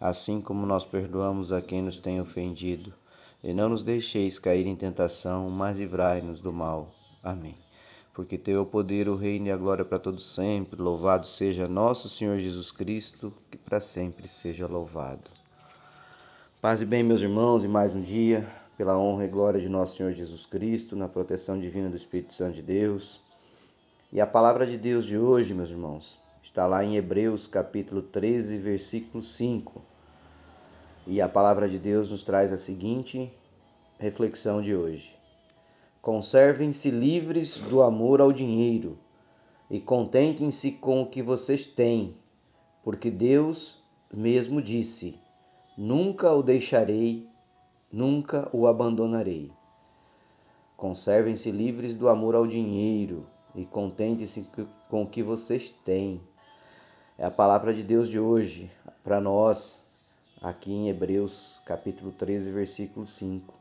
assim como nós perdoamos a quem nos tem ofendido. E não nos deixeis cair em tentação, mas livrai-nos do mal. Amém. Porque teu o poder, o reino e a glória para todos sempre. Louvado seja nosso Senhor Jesus Cristo, que para sempre seja louvado. Paz e bem, meus irmãos, e mais um dia, pela honra e glória de nosso Senhor Jesus Cristo, na proteção divina do Espírito Santo de Deus. E a palavra de Deus de hoje, meus irmãos, Está lá em Hebreus capítulo 13, versículo 5. E a palavra de Deus nos traz a seguinte reflexão de hoje: Conservem-se livres do amor ao dinheiro e contentem-se com o que vocês têm, porque Deus mesmo disse: Nunca o deixarei, nunca o abandonarei. Conservem-se livres do amor ao dinheiro e contentem-se com o que vocês têm, é a palavra de Deus de hoje para nós, aqui em Hebreus, capítulo 13, versículo 5.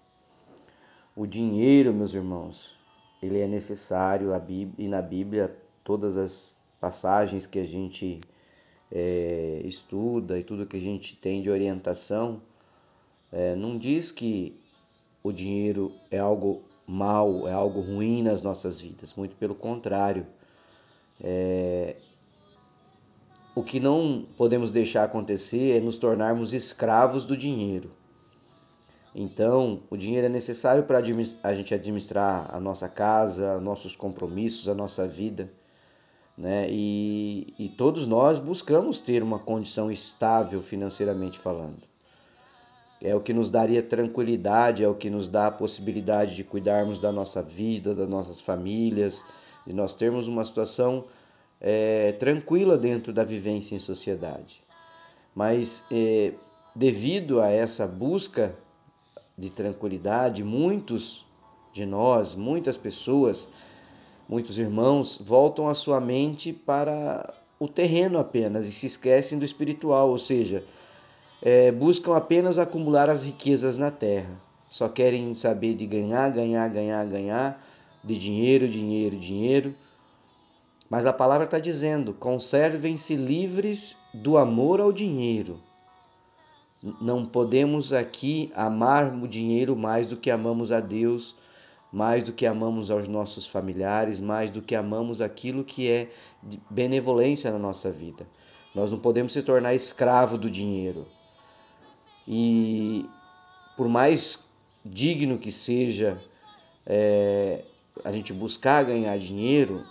O dinheiro, meus irmãos, ele é necessário e na Bíblia todas as passagens que a gente é, estuda e tudo que a gente tem de orientação é, não diz que o dinheiro é algo mal, é algo ruim nas nossas vidas. Muito pelo contrário. É, que não podemos deixar acontecer é nos tornarmos escravos do dinheiro. Então, o dinheiro é necessário para a gente administrar a nossa casa, nossos compromissos, a nossa vida. Né? E, e todos nós buscamos ter uma condição estável financeiramente falando. É o que nos daria tranquilidade, é o que nos dá a possibilidade de cuidarmos da nossa vida, das nossas famílias, de nós termos uma situação é, tranquila dentro da vivência em sociedade. Mas é, devido a essa busca de tranquilidade, muitos de nós, muitas pessoas, muitos irmãos voltam a sua mente para o terreno apenas e se esquecem do espiritual, ou seja, é, buscam apenas acumular as riquezas na terra. Só querem saber de ganhar, ganhar, ganhar, ganhar, de dinheiro, dinheiro, dinheiro mas a palavra está dizendo: conservem-se livres do amor ao dinheiro. Não podemos aqui amar o dinheiro mais do que amamos a Deus, mais do que amamos aos nossos familiares, mais do que amamos aquilo que é benevolência na nossa vida. Nós não podemos se tornar escravo do dinheiro. E por mais digno que seja é, a gente buscar ganhar dinheiro,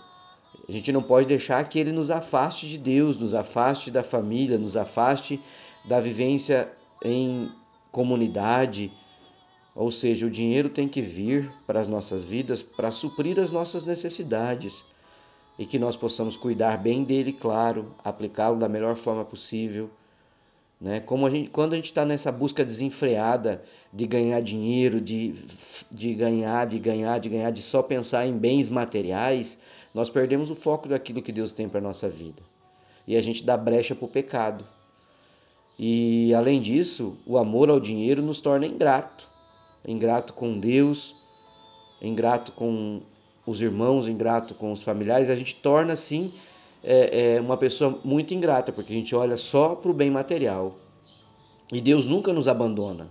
a gente não pode deixar que ele nos afaste de Deus, nos afaste da família, nos afaste da vivência em comunidade. Ou seja, o dinheiro tem que vir para as nossas vidas para suprir as nossas necessidades e que nós possamos cuidar bem dele, claro, aplicá-lo da melhor forma possível. Né? Como a gente, quando a gente está nessa busca desenfreada de ganhar dinheiro, de, de ganhar, de ganhar, de ganhar, de só pensar em bens materiais, nós perdemos o foco daquilo que Deus tem para a nossa vida. E a gente dá brecha para o pecado. E além disso, o amor ao dinheiro nos torna ingrato. Ingrato com Deus, ingrato com os irmãos, ingrato com os familiares. A gente torna assim é, é uma pessoa muito ingrata, porque a gente olha só para o bem material. E Deus nunca nos abandona.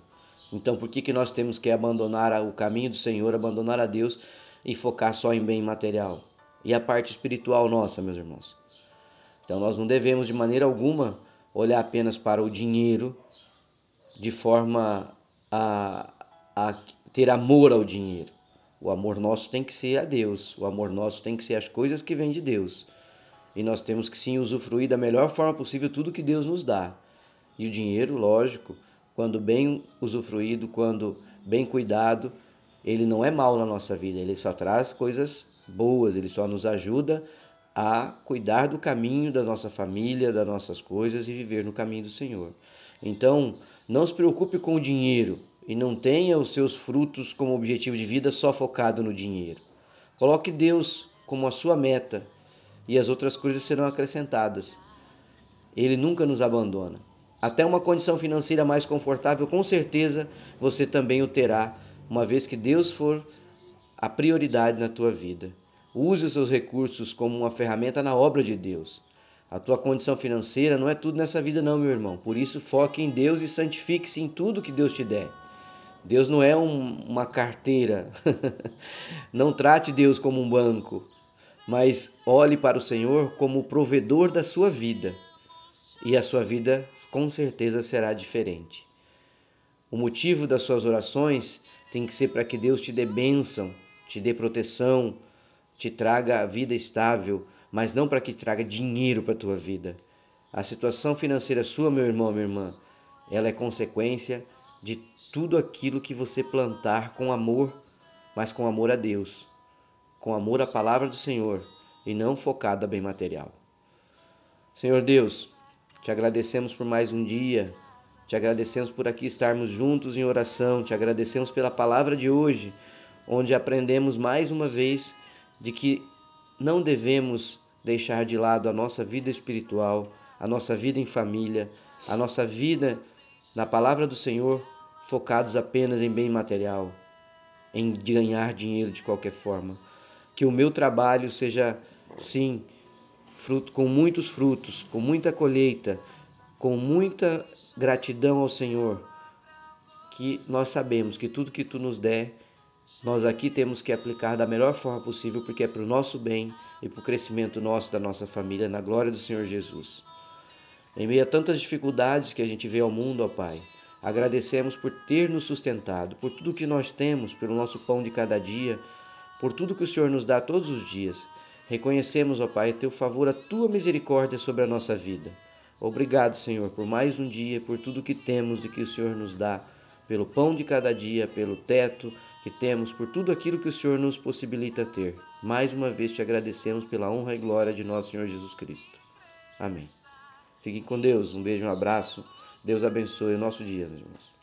Então por que, que nós temos que abandonar o caminho do Senhor, abandonar a Deus e focar só em bem material? E a parte espiritual nossa, meus irmãos. Então nós não devemos de maneira alguma olhar apenas para o dinheiro de forma a, a ter amor ao dinheiro. O amor nosso tem que ser a Deus, o amor nosso tem que ser as coisas que vêm de Deus. E nós temos que sim usufruir da melhor forma possível tudo que Deus nos dá. E o dinheiro, lógico, quando bem usufruído, quando bem cuidado, ele não é mal na nossa vida, ele só traz coisas boas, ele só nos ajuda a cuidar do caminho da nossa família, das nossas coisas e viver no caminho do Senhor. Então, não se preocupe com o dinheiro. e não tenha os seus frutos como objetivo de vida só focado no dinheiro. Coloque Deus como a sua meta e as outras coisas serão acrescentadas. Ele nunca nos abandona. Até uma condição financeira mais confortável, com certeza você também o terá, uma vez que Deus for a prioridade na tua vida. Use os seus recursos como uma ferramenta na obra de Deus. A tua condição financeira não é tudo nessa vida, não, meu irmão. Por isso, foque em Deus e santifique-se em tudo que Deus te der. Deus não é um, uma carteira. não trate Deus como um banco, mas olhe para o Senhor como o provedor da sua vida. E a sua vida com certeza será diferente. O motivo das suas orações tem que ser para que Deus te dê bênção, te dê proteção, te traga a vida estável, mas não para que traga dinheiro para a tua vida. A situação financeira sua, meu irmão, minha irmã, ela é consequência de tudo aquilo que você plantar com amor, mas com amor a Deus, com amor à palavra do Senhor e não focado a bem material. Senhor Deus, te agradecemos por mais um dia, te agradecemos por aqui estarmos juntos em oração, te agradecemos pela palavra de hoje, onde aprendemos mais uma vez de que não devemos deixar de lado a nossa vida espiritual, a nossa vida em família, a nossa vida na palavra do Senhor, focados apenas em bem material, em ganhar dinheiro de qualquer forma. Que o meu trabalho seja, sim, fruto com muitos frutos, com muita colheita, com muita gratidão ao Senhor. Que nós sabemos que tudo que tu nos der nós aqui temos que aplicar da melhor forma possível, porque é para o nosso bem e para o crescimento nosso, da nossa família, na glória do Senhor Jesus. Em meio a tantas dificuldades que a gente vê ao mundo, ó Pai, agradecemos por ter nos sustentado, por tudo que nós temos, pelo nosso pão de cada dia, por tudo que o Senhor nos dá todos os dias. Reconhecemos, ó Pai, teu favor, a tua misericórdia sobre a nossa vida. Obrigado, Senhor, por mais um dia, por tudo que temos e que o Senhor nos dá, pelo pão de cada dia, pelo teto, que temos por tudo aquilo que o Senhor nos possibilita ter. Mais uma vez te agradecemos pela honra e glória de nosso Senhor Jesus Cristo. Amém. Fiquem com Deus. Um beijo, um abraço. Deus abençoe o nosso dia, meus irmãos.